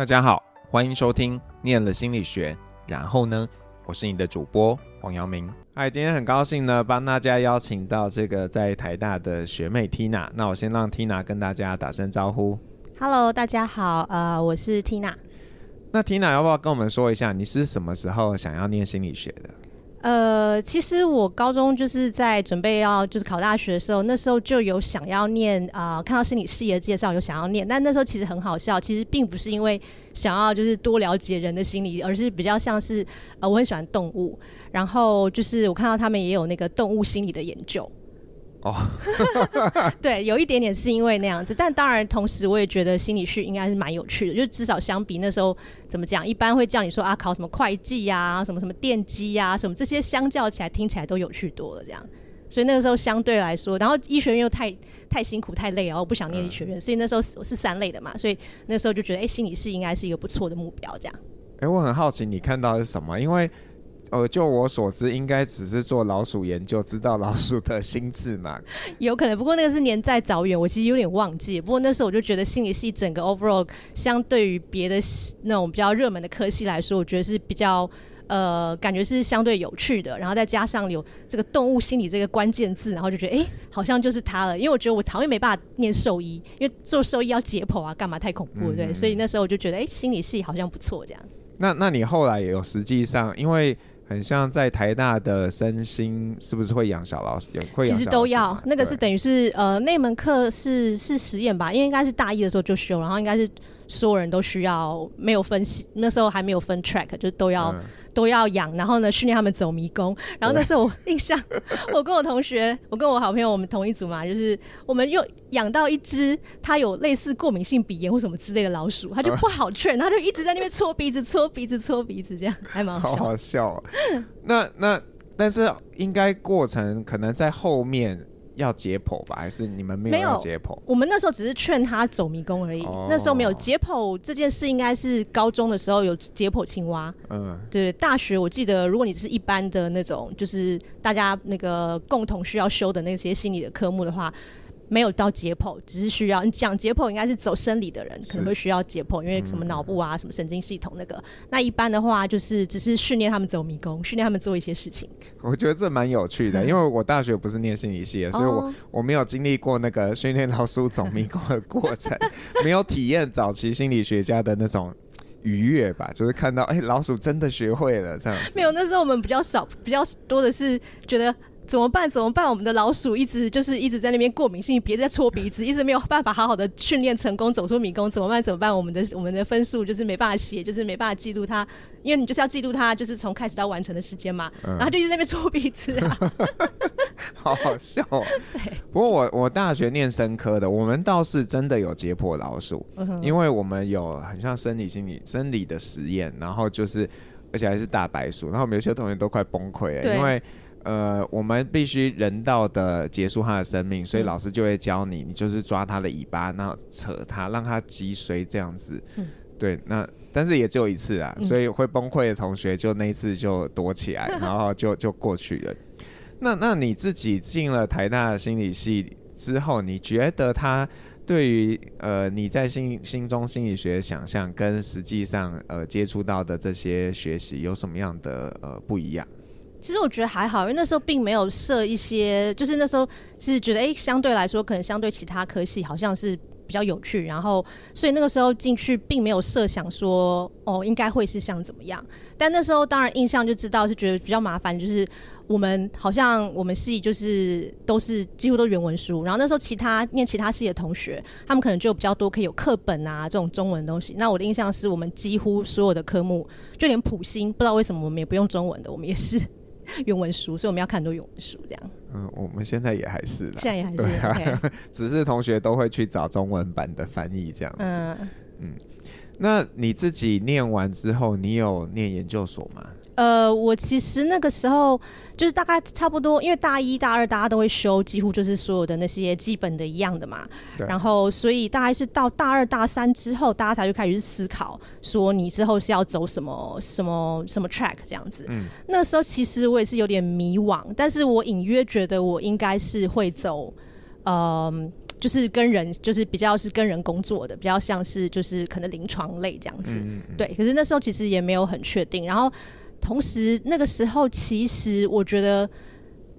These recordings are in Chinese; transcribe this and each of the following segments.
大家好，欢迎收听念了心理学。然后呢，我是你的主播黄阳明。嗨，今天很高兴呢，帮大家邀请到这个在台大的学妹 Tina。那我先让 Tina 跟大家打声招呼。Hello，大家好，呃，我是 Tina。那 Tina 要不要跟我们说一下，你是什么时候想要念心理学的？呃，其实我高中就是在准备要就是考大学的时候，那时候就有想要念啊、看到心理系的介绍有想要念，但那时候其实很好笑，其实并不是因为想要就是多了解人的心理，而是比较像是呃我很喜欢动物，然后就是我看到他们也有那个动物心理的研究。哦，对，有一点点是因为那样子，但当然同时我也觉得心理学应该是蛮有趣的，就至少相比那时候怎么讲，一般会叫你说啊考什么会计呀、啊，什么什么电机呀、啊，什么这些相较起来听起来都有趣多了这样，所以那个时候相对来说，然后医学院又太太辛苦太累了，我不想念医学院，所以那时候我是三类的嘛，所以那时候就觉得哎、欸，心理系应该是一个不错的目标这样。哎、欸，我很好奇你看到的是什么，因为。呃，就我所知，应该只是做老鼠研究，知道老鼠的心智嘛？有可能，不过那个是年代早远，我其实有点忘记。不过那时候我就觉得心理系整个 overall 相对于别的那种比较热门的科系来说，我觉得是比较呃，感觉是相对有趣的。然后再加上有这个动物心理这个关键字，然后就觉得哎、欸，好像就是它了。因为我觉得我好像没办法念兽医，因为做兽医要解剖啊，干嘛太恐怖，对。所以那时候我就觉得哎、欸，心理系好像不错这样。那那你后来也有实际上因为。很像在台大的身心，是不是会养小老鼠？也会养？其实都要，那个是等于是呃，那门课是是实验吧，因为应该是大一的时候就修，然后应该是。所有人都需要，没有分析，那时候还没有分 track，就都要、嗯、都要养，然后呢训练他们走迷宫。然后那时候我印象，我跟我同学，我跟我好朋友，我们同一组嘛，就是我们又养到一只它有类似过敏性鼻炎或什么之类的老鼠，它就不好劝，它就一直在那边搓鼻子、搓鼻子、搓鼻子，这样还蛮好笑。好好笑、啊。那那但是应该过程可能在后面。要解剖吧，还是你们没有解剖？我们那时候只是劝他走迷宫而已。哦、那时候没有解剖这件事，应该是高中的时候有解剖青蛙。嗯，对。大学我记得，如果你是一般的那种，就是大家那个共同需要修的那些心理的科目的话。没有到解剖，只是需要你讲解剖，应该是走生理的人可能会需要解剖，因为什么脑部啊、嗯，什么神经系统那个。那一般的话，就是只是训练他们走迷宫，训练他们做一些事情。我觉得这蛮有趣的，因为我大学不是念心理系的，所以我我没有经历过那个训练老鼠走迷宫的过程，没有体验早期心理学家的那种愉悦吧，就是看到哎、欸，老鼠真的学会了这样子。没有，那时候我们比较少，比较多的是觉得。怎么办？怎么办？我们的老鼠一直就是一直在那边过敏性，别在搓鼻子，一直没有办法好好的训练成功，走出迷宫。怎么办？怎么办？我们的我们的分数就是没办法写，就是没办法记录它，因为你就是要记录它，就是从开始到完成的时间嘛。嗯、然后就一直在那边搓鼻子啊，好好笑、喔。对。不过我我大学念生科的，我们倒是真的有解剖老鼠、嗯，因为我们有很像生理心理生理的实验，然后就是而且还是大白鼠，然后我们有些同学都快崩溃了，因为。呃，我们必须人道的结束他的生命，所以老师就会教你，你就是抓他的尾巴，然后扯他，让他脊髓这样子。嗯。对，那但是也只有一次啊，所以会崩溃的同学就那一次就躲起来，然后就就过去了。那那你自己进了台大心理系之后，你觉得他对于呃你在心心中心理学的想象跟实际上呃接触到的这些学习有什么样的呃不一样？其实我觉得还好，因为那时候并没有设一些，就是那时候是觉得，哎，相对来说，可能相对其他科系好像是比较有趣，然后所以那个时候进去并没有设想说，哦，应该会是像怎么样。但那时候当然印象就知道是觉得比较麻烦，就是我们好像我们系就是都是几乎都原文书，然后那时候其他念其他系的同学，他们可能就比较多可以有课本啊这种中文东西。那我的印象是我们几乎所有的科目，就连普心，不知道为什么我们也不用中文的，我们也是。原文书，所以我们要看很多原文书，这样。嗯，我们现在也还是，现在也还是，啊，okay. 只是同学都会去找中文版的翻译这样子。嗯嗯，那你自己念完之后，你有念研究所吗？呃，我其实那个时候就是大概差不多，因为大一大二大家都会修，几乎就是所有的那些基本的一样的嘛。对。然后，所以大概是到大二大三之后，大家才就开始思考，说你之后是要走什么什么什么 track 这样子。嗯。那时候其实我也是有点迷惘，但是我隐约觉得我应该是会走，嗯、呃。就是跟人，就是比较是跟人工作的，比较像是就是可能临床类这样子。嗯嗯对，可是那时候其实也没有很确定。然后同时那个时候，其实我觉得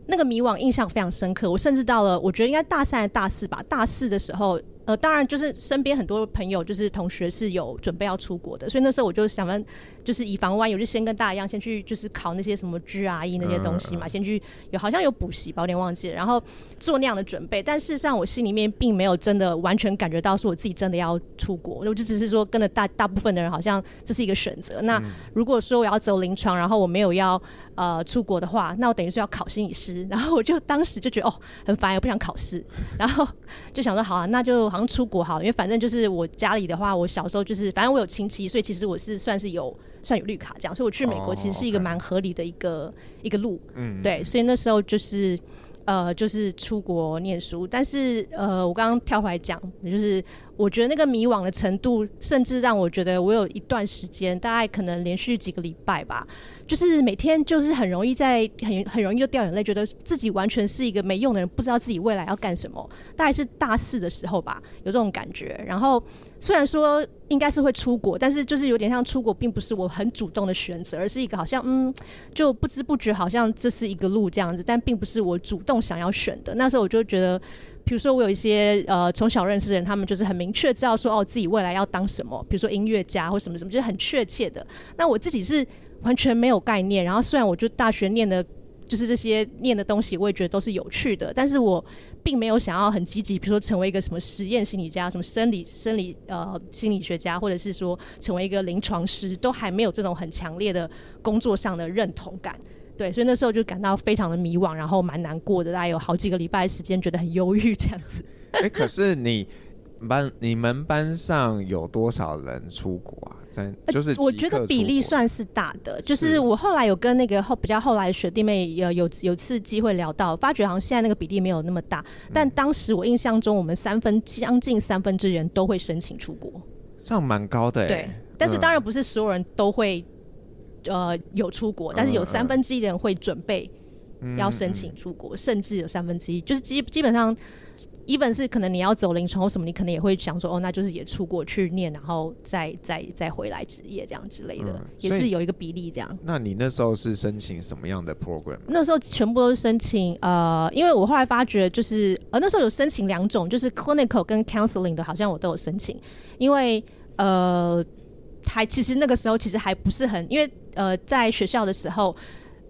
那个迷惘印象非常深刻。我甚至到了，我觉得应该大三、大四吧，大四的时候。呃，当然就是身边很多朋友，就是同学是有准备要出国的，所以那时候我就想问，就是以防万一，我就先跟大家一样，先去就是考那些什么 GRE 那些东西嘛，先去有好像有补习吧，有点忘记了，然后做那样的准备。但事实上，我心里面并没有真的完全感觉到说我自己真的要出国，我就只是说跟着大大部分的人，好像这是一个选择。那如果说我要走临床，然后我没有要呃出国的话，那我等于是要考心理师。然后我就当时就觉得哦很烦，我不想考试，然后就想说好啊，那就。好像出国好，因为反正就是我家里的话，我小时候就是反正我有亲戚，所以其实我是算是有算有绿卡这样，所以我去美国其实是一个蛮合理的一个、oh. 一个路，嗯，对，所以那时候就是呃就是出国念书，但是呃我刚刚跳回来讲，就是我觉得那个迷惘的程度，甚至让我觉得我有一段时间，大概可能连续几个礼拜吧。就是每天就是很容易在很很容易就掉眼泪，觉得自己完全是一个没用的人，不知道自己未来要干什么。大概是大四的时候吧，有这种感觉。然后虽然说应该是会出国，但是就是有点像出国，并不是我很主动的选择，而是一个好像嗯，就不知不觉好像这是一个路这样子，但并不是我主动想要选的。那时候我就觉得，比如说我有一些呃从小认识的人，他们就是很明确知道说哦自己未来要当什么，比如说音乐家或什么什么，就是很确切的。那我自己是。完全没有概念，然后虽然我就大学念的，就是这些念的东西，我也觉得都是有趣的，但是我并没有想要很积极，比如说成为一个什么实验心理家、什么生理生理呃心理学家，或者是说成为一个临床师，都还没有这种很强烈的工作上的认同感。对，所以那时候就感到非常的迷惘，然后蛮难过的，大概有好几个礼拜的时间，觉得很忧郁这样子。哎、欸，可是你班你们班上有多少人出国啊？在就是我觉得比例算是大的，就是我后来有跟那个后比较后来的学弟妹有有有次机会聊到，发觉好像现在那个比例没有那么大，但当时我印象中我们三分将近三分之人都会申请出国，这样蛮高的。对，但是当然不是所有人都会呃有出国，但是有三分之一的人会准备要申请出国，甚至有三分之一就是基基本上。even 是可能你要走临床或什么，你可能也会想说，哦，那就是也出国去念，然后再再再回来职业这样之类的，嗯、也是有一个比例这样。那你那时候是申请什么样的 program？那时候全部都是申请呃，因为我后来发觉就是呃那时候有申请两种，就是 clinical 跟 counseling 的，好像我都有申请，因为呃还其实那个时候其实还不是很，因为呃在学校的时候，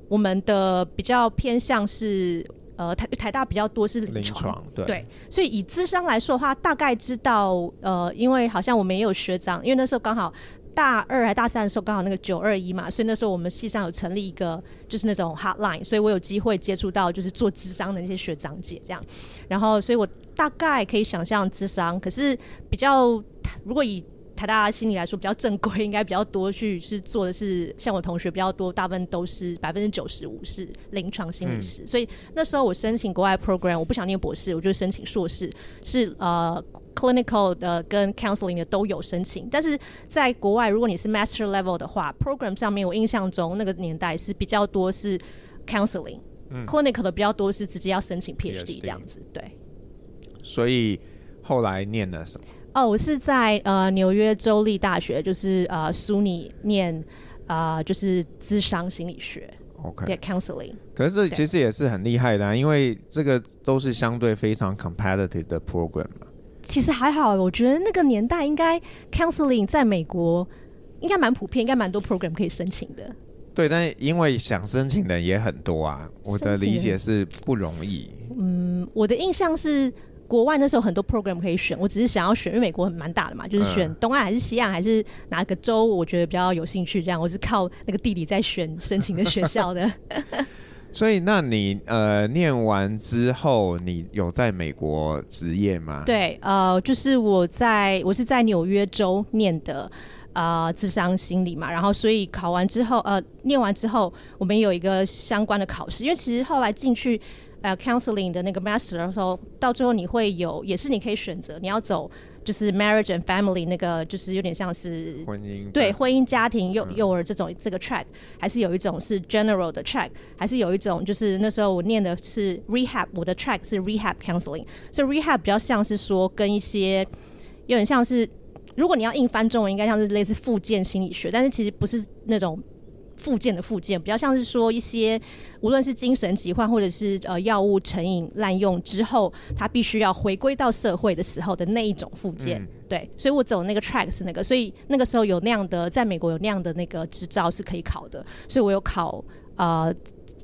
我们的比较偏向是。呃，台台大比较多是临床，对，所以以智商来说的话，大概知道，呃，因为好像我们也有学长，因为那时候刚好大二还大三的时候，刚好那个九二一嘛，所以那时候我们系上有成立一个就是那种 hotline，所以我有机会接触到就是做智商的那些学长姐这样，然后所以我大概可以想象智商，可是比较如果以台大心理来说比较正规，应该比较多去是做的是像我同学比较多，大部分都是百分之九十五是临床心理师。嗯、所以那时候我申请国外 program，我不想念博士，我就申请硕士，是呃 clinical 的跟 counseling 的都有申请。但是在国外，如果你是 master level 的话，program 上面我印象中那个年代是比较多是 counseling，clinical、嗯、的比较多是直接要申请 PhD 这样子。对。所以后来念了什么？哦，我是在呃纽约州立大学，就是呃苏尼念啊、呃，就是智商心理学，OK，get counseling。可是这其实也是很厉害的、啊，因为这个都是相对非常 competitive 的 program 嘛。其实还好，我觉得那个年代应该 counseling 在美国应该蛮普遍，应该蛮多 program 可以申请的。对，但因为想申请的也很多啊，我的理解是不容易。嗯，我的印象是。国外那时候很多 program 可以选，我只是想要选，因为美国很蛮大的嘛，就是选东岸还是西岸还是哪个州，我觉得比较有兴趣。这样，我是靠那个地理在选申请的学校的。所以，那你呃念完之后，你有在美国职业吗？对，呃，就是我在我是在纽约州念的啊，呃，商心理嘛，然后所以考完之后，呃，念完之后，我们有一个相关的考试，因为其实后来进去。呃 counseling 的那个 master 的时候，到最后你会有，也是你可以选择你要走就是 marriage and family 那个，就是有点像是婚姻对婚姻家庭幼幼儿这种这个 track，还是有一种是 general 的 track，还是有一种就是那时候我念的是 rehab，我的 track 是 rehab counseling，所以 rehab 比较像是说跟一些有点像是，如果你要硬翻中文，应该像是类似复健心理学，但是其实不是那种。复健的附件，比较像是说一些，无论是精神疾患或者是呃药物成瘾滥用之后，他必须要回归到社会的时候的那一种附件。嗯、对，所以我走那个 track 是那个，所以那个时候有那样的，在美国有那样的那个执照是可以考的，所以我有考呃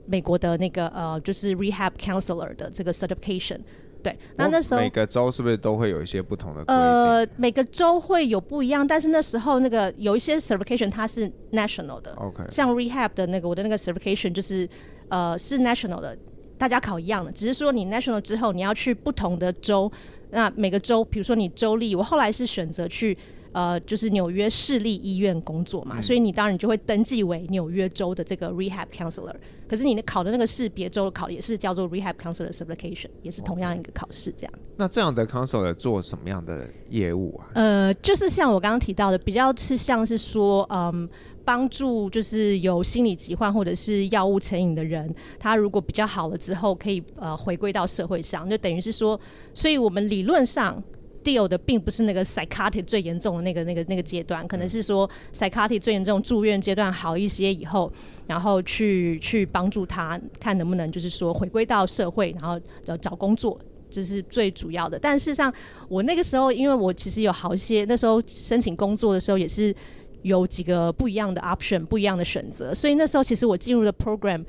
美国的那个呃就是 rehab counselor 的这个 certification。对，那那时候每个州是不是都会有一些不同的？呃，每个州会有不一样，但是那时候那个有一些 certification 它是 national 的，OK，像 rehab 的那个我的那个 certification 就是呃是 national 的，大家考一样的，只是说你 national 之后你要去不同的州，那每个州，比如说你州立，我后来是选择去。呃，就是纽约市立医院工作嘛，嗯、所以你当然就会登记为纽约州的这个 rehab counselor。可是你考的那个试别州的考也是叫做 rehab counselor certification，也是同样一个考试这样。那这样的 counselor 做什么样的业务啊？呃，就是像我刚刚提到的，比较是像是说，嗯，帮助就是有心理疾患或者是药物成瘾的人，他如果比较好了之后，可以呃回归到社会上，就等于是说，所以我们理论上。Deal 的并不是那个 psychotic 最严重的那个那个那个阶段，可能是说 psychotic 最严重住院阶段好一些以后，然后去去帮助他看能不能就是说回归到社会，然后呃找工作，这是最主要的。但事实上，我那个时候因为我其实有好些，那时候申请工作的时候也是有几个不一样的 option，不一样的选择，所以那时候其实我进入的 program，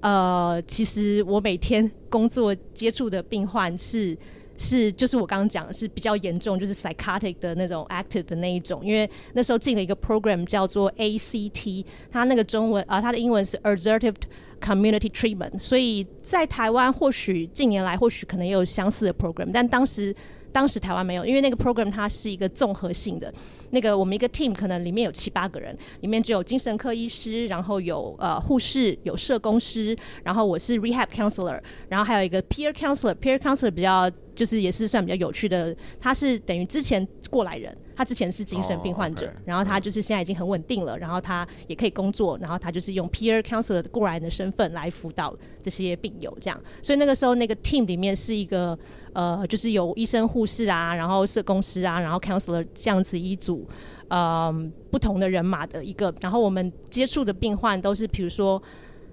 呃，其实我每天工作接触的病患是。是，就是我刚刚讲的是比较严重，就是 psychotic 的那种 active 的那一种，因为那时候进了一个 program 叫做 ACT，它那个中文啊，它的英文是 Assertive Community Treatment，所以在台湾或许近年来或许可能也有相似的 program，但当时。当时台湾没有，因为那个 program 它是一个综合性的，那个我们一个 team 可能里面有七八个人，里面只有精神科医师，然后有呃护士，有社工师，然后我是 rehab counselor，然后还有一个 peer counselor，peer counselor 比较就是也是算比较有趣的，他是等于之前过来人，他之前是精神病患者，oh. 然后他就是现在已经很稳定了，然后他也可以工作，然后他就是用 peer counselor 过来人的身份来辅导这些病友这样，所以那个时候那个 team 里面是一个。呃，就是有医生、护士啊，然后社工师啊，然后 counselor 这样子一组，嗯，不同的人马的一个。然后我们接触的病患都是，比如说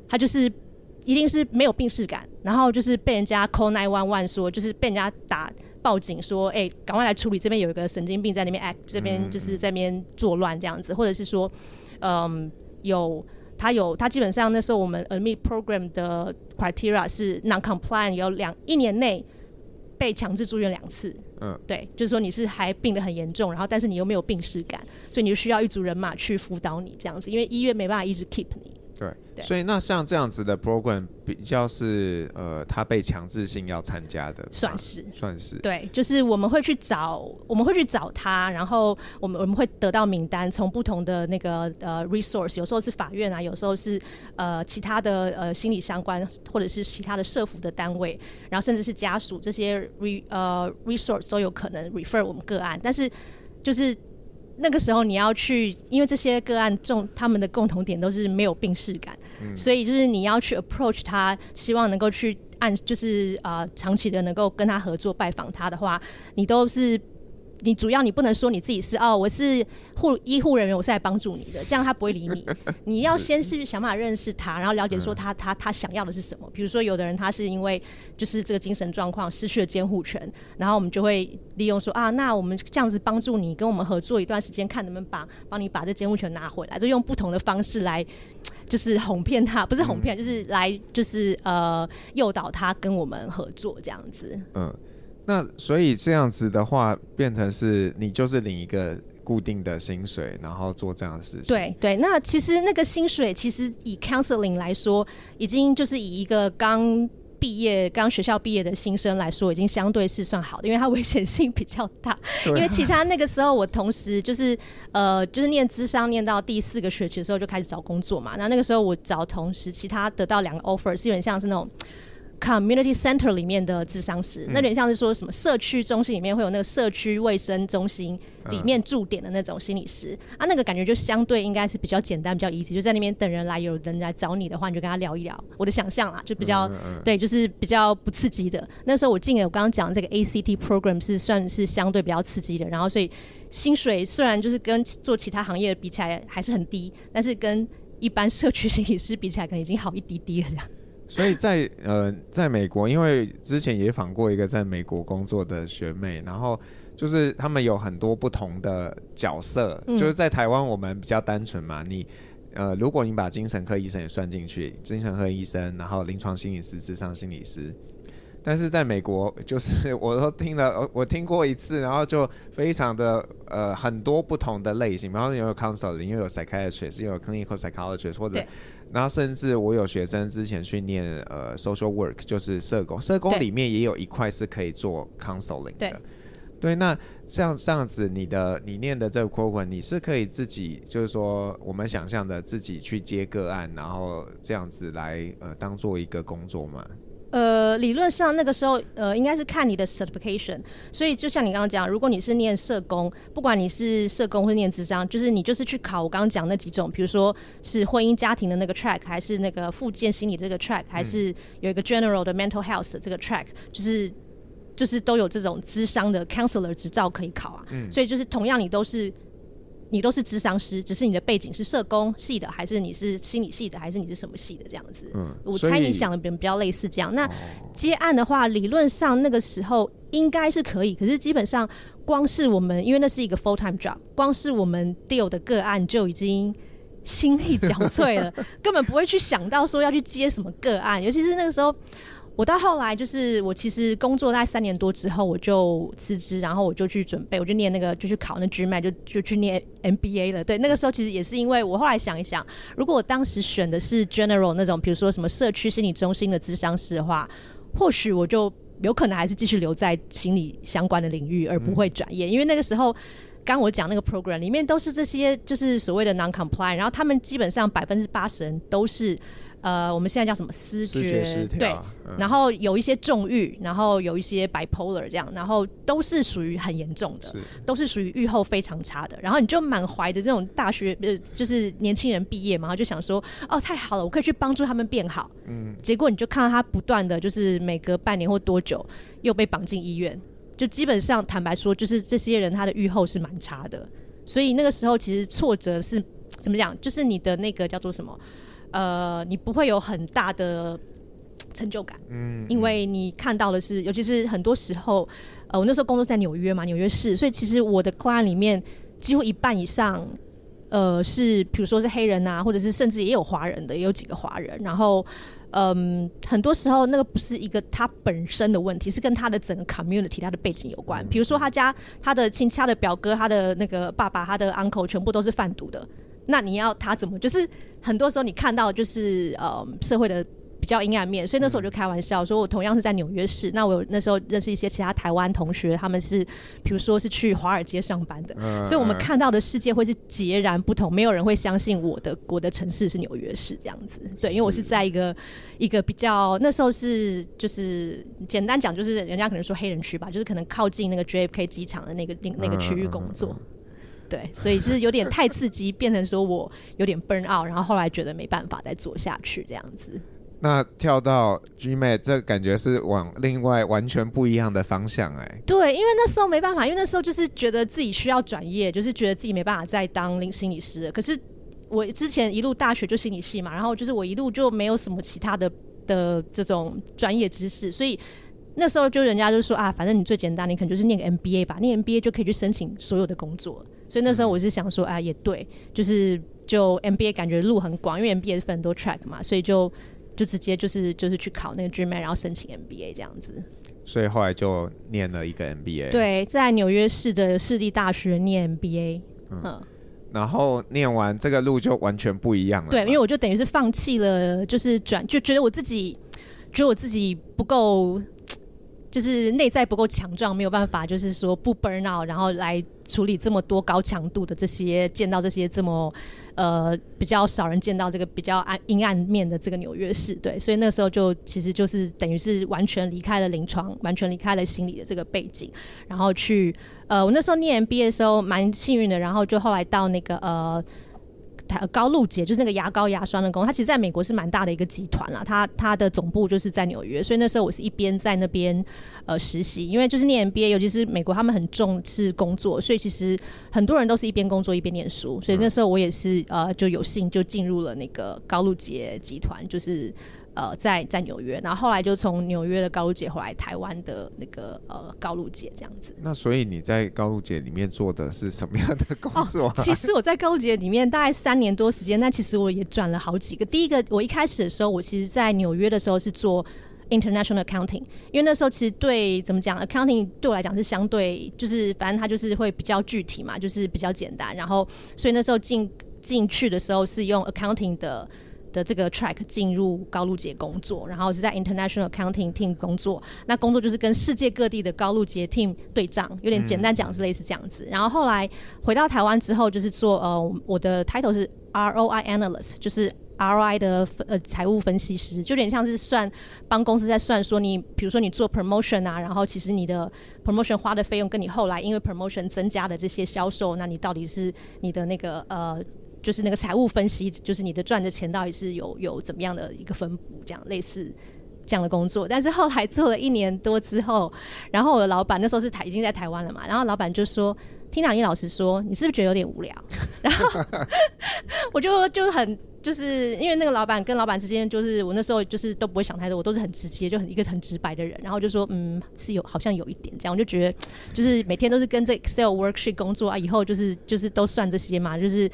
他就是一定是没有病逝感，然后就是被人家 call nine one one 说，就是被人家打报警说，哎，赶快来处理，这边有一个神经病在那边 act，这边就是在那边作乱这样子，或者是说，嗯，有他有他基本上那时候我们 admit program 的 criteria 是 non-compliant，有两一年内。被强制住院两次，嗯，对，就是说你是还病得很严重，然后但是你又没有病识感，所以你就需要一组人马去辅导你这样子，因为医院没办法一直 keep 你。对，对，所以那像这样子的 program 比较是呃，他被强制性要参加的，算是算是。对，就是我们会去找，我们会去找他，然后我们我们会得到名单，从不同的那个呃 resource，有时候是法院啊，有时候是呃其他的呃心理相关，或者是其他的社福的单位，然后甚至是家属这些 re 呃 resource 都有可能 refer 我们个案，但是就是。那个时候你要去，因为这些个案中他们的共同点都是没有病逝感，嗯、所以就是你要去 approach 他，希望能够去按，就是啊、呃、长期的能够跟他合作拜访他的话，你都是。你主要你不能说你自己是哦，我是护医护人员，我是来帮助你的，这样他不会理你。你要先是想办法认识他，然后了解说他他他想要的是什么。比如说有的人他是因为就是这个精神状况失去了监护权，然后我们就会利用说啊，那我们这样子帮助你，跟我们合作一段时间，看能不能把帮你把这监护权拿回来，就用不同的方式来就是哄骗他，不是哄骗，就是来就是呃诱导他跟我们合作这样子。嗯。那所以这样子的话，变成是你就是领一个固定的薪水，然后做这样的事情。对对，那其实那个薪水，其实以 counseling 来说，已经就是以一个刚毕业、刚学校毕业的新生来说，已经相对是算好的，因为它危险性比较大。啊、因为其他那个时候，我同时就是呃，就是念资商念到第四个学期的时候就开始找工作嘛。那那个时候我找同时其他得到两个 offer，是有点像是那种。Community center 里面的智商师，嗯、那有点像是说什么社区中心里面会有那个社区卫生中心里面驻点的那种心理师、嗯、啊，那个感觉就相对应该是比较简单、比较 easy，就在那边等人来，有人来找你的话，你就跟他聊一聊。我的想象啦，就比较、对，就是比较不刺激的。那时候我进了我刚刚讲这个 ACT program 是算是相对比较刺激的，然后所以薪水虽然就是跟做其他行业比起来还是很低，但是跟一般社区心理师比起来，可能已经好一滴滴了这样。所以在呃，在美国，因为之前也访过一个在美国工作的学妹，然后就是他们有很多不同的角色，嗯、就是在台湾我们比较单纯嘛，你呃，如果你把精神科医生也算进去，精神科医生，然后临床心理师、智商心理师，但是在美国，就是 我都听了，我听过一次，然后就非常的呃很多不同的类型，然后又有 counselor，又有 psychiatrist，又有 clinical psychologist 或者。然后甚至我有学生之前去念呃 social work，就是社工，社工里面也有一块是可以做 counseling 的。对，对，那这样这样子，你的你念的这个 program，你是可以自己就是说我们想象的自己去接个案，然后这样子来呃当做一个工作吗？呃，理论上那个时候，呃，应该是看你的 certification。所以就像你刚刚讲，如果你是念社工，不管你是社工或是念智商，就是你就是去考我刚刚讲那几种，比如说是婚姻家庭的那个 track，还是那个复健心理这个 track，还是有一个 general 的 mental health 的这个 track，就是就是都有这种智商的 counselor 执照可以考啊。嗯。所以就是同样你都是。你都是智商师，只是你的背景是社工系的，还是你是心理系的，还是你是什么系的这样子？嗯，我猜你想的比比较类似这样。那接案的话，理论上那个时候应该是可以，可是基本上光是我们，因为那是一个 full time job，光是我们 deal 的个案就已经心力交瘁了，根本不会去想到说要去接什么个案，尤其是那个时候。我到后来就是我其实工作大概三年多之后，我就辞职，然后我就去准备，我就念那个就去考那 GMA，就就去念 MBA 了。对，那个时候其实也是因为我后来想一想，如果我当时选的是 General 那种，比如说什么社区心理中心的咨商师的话，或许我就有可能还是继续留在心理相关的领域，而不会转业。因为那个时候刚我讲那个 program 里面都是这些就是所谓的 non-compliant，然后他们基本上百分之八十人都是。呃，我们现在叫什么思觉？对、嗯，然后有一些重郁，然后有一些 bipolar 这样，然后都是属于很严重的，都是属于愈后非常差的。然后你就满怀着这种大学呃，就是年轻人毕业嘛，然后就想说，哦，太好了，我可以去帮助他们变好。嗯，结果你就看到他不断的就是每隔半年或多久又被绑进医院，就基本上坦白说，就是这些人他的愈后是蛮差的。所以那个时候其实挫折是怎么讲？就是你的那个叫做什么？呃，你不会有很大的成就感，嗯，因为你看到的是，尤其是很多时候，呃，我那时候工作在纽约嘛，纽约市，所以其实我的 client 里面几乎一半以上，呃，是比如说是黑人啊，或者是甚至也有华人的，也有几个华人，然后，嗯，很多时候那个不是一个他本身的问题，是跟他的整个 community 他的背景有关，比如说他家他的亲戚、他的表哥、他的那个爸爸、他的 uncle 全部都是贩毒的。那你要他怎么？就是很多时候你看到就是呃社会的比较阴暗面，所以那时候我就开玩笑说，我同样是在纽约市，那我那时候认识一些其他台湾同学，他们是比如说是去华尔街上班的，所以我们看到的世界会是截然不同，没有人会相信我的我的城市是纽约市这样子。对，因为我是在一个一个比较那时候是就是简单讲就是人家可能说黑人区吧，就是可能靠近那个 JFK 机场的那个那个区域工作。对，所以是有点太刺激，变成说我有点 burn out，然后后来觉得没办法再做下去这样子。那跳到 GMAT，这感觉是往另外完全不一样的方向哎、欸。对，因为那时候没办法，因为那时候就是觉得自己需要转业，就是觉得自己没办法再当心理师了。可是我之前一路大学就心理系嘛，然后就是我一路就没有什么其他的的这种专业知识，所以。那时候就人家就说啊，反正你最简单，你可能就是念个 MBA 吧，念 MBA 就可以去申请所有的工作。所以那时候我是想说，啊，也对，就是就 MBA 感觉路很广，因为 MBA 是分很多 track 嘛，所以就就直接就是就是去考那个 GMAT，然后申请 MBA 这样子。所以后来就念了一个 MBA。对，在纽约市的市立大学念 MBA。嗯。嗯然后念完这个路就完全不一样了。对，因为我就等于是放弃了，就是转，就觉得我自己觉得我自己不够。就是内在不够强壮，没有办法，就是说不 burn out，然后来处理这么多高强度的这些，见到这些这么呃比较少人见到这个比较暗阴暗面的这个纽约市，对，所以那时候就其实就是等于是完全离开了临床，完全离开了心理的这个背景，然后去呃我那时候念 MBA 的时候蛮幸运的，然后就后来到那个呃。高露洁就是那个牙膏牙刷的公司，它其实在美国是蛮大的一个集团啦。它它的总部就是在纽约，所以那时候我是一边在那边呃实习，因为就是念 MBA，尤其是美国他们很重视工作，所以其实很多人都是一边工作一边念书。所以那时候我也是呃就有幸就进入了那个高露洁集团，就是。呃，在在纽约，然后后来就从纽约的高露姐回来台湾的那个呃高露姐这样子。那所以你在高露姐里面做的是什么样的工作？啊哦？其实我在高露姐里面大概三年多时间，那其实我也转了好几个。第一个，我一开始的时候，我其实在纽约的时候是做 international accounting，因为那时候其实对怎么讲 accounting 对我来讲是相对就是反正它就是会比较具体嘛，就是比较简单。然后所以那时候进进去的时候是用 accounting 的。的这个 track 进入高露洁工作，然后是在 international accounting team 工作。那工作就是跟世界各地的高露洁 team 对账，有点简单讲是类似这样子。然后后来回到台湾之后，就是做呃我的 title 是 ROI analyst，就是 ROI 的呃财务分析师，就有点像是算帮公司在算说你，比如说你做 promotion 啊，然后其实你的 promotion 花的费用跟你后来因为 promotion 增加的这些销售，那你到底是你的那个呃。就是那个财务分析，就是你的赚的钱到底是有有怎么样的一个分布，这样类似这样的工作。但是后来做了一年多之后，然后我的老板那时候是台已经在台湾了嘛，然后老板就说：“听两位老师说，你是不是觉得有点无聊？” 然后我就就很就是因为那个老板跟老板之间，就是我那时候就是都不会想太多，我都是很直接，就很一个很直白的人。然后就说：“嗯，是有好像有一点这样。”我就觉得就是每天都是跟这 Excel worksheet 工作啊，以后就是就是都算这些嘛，就是。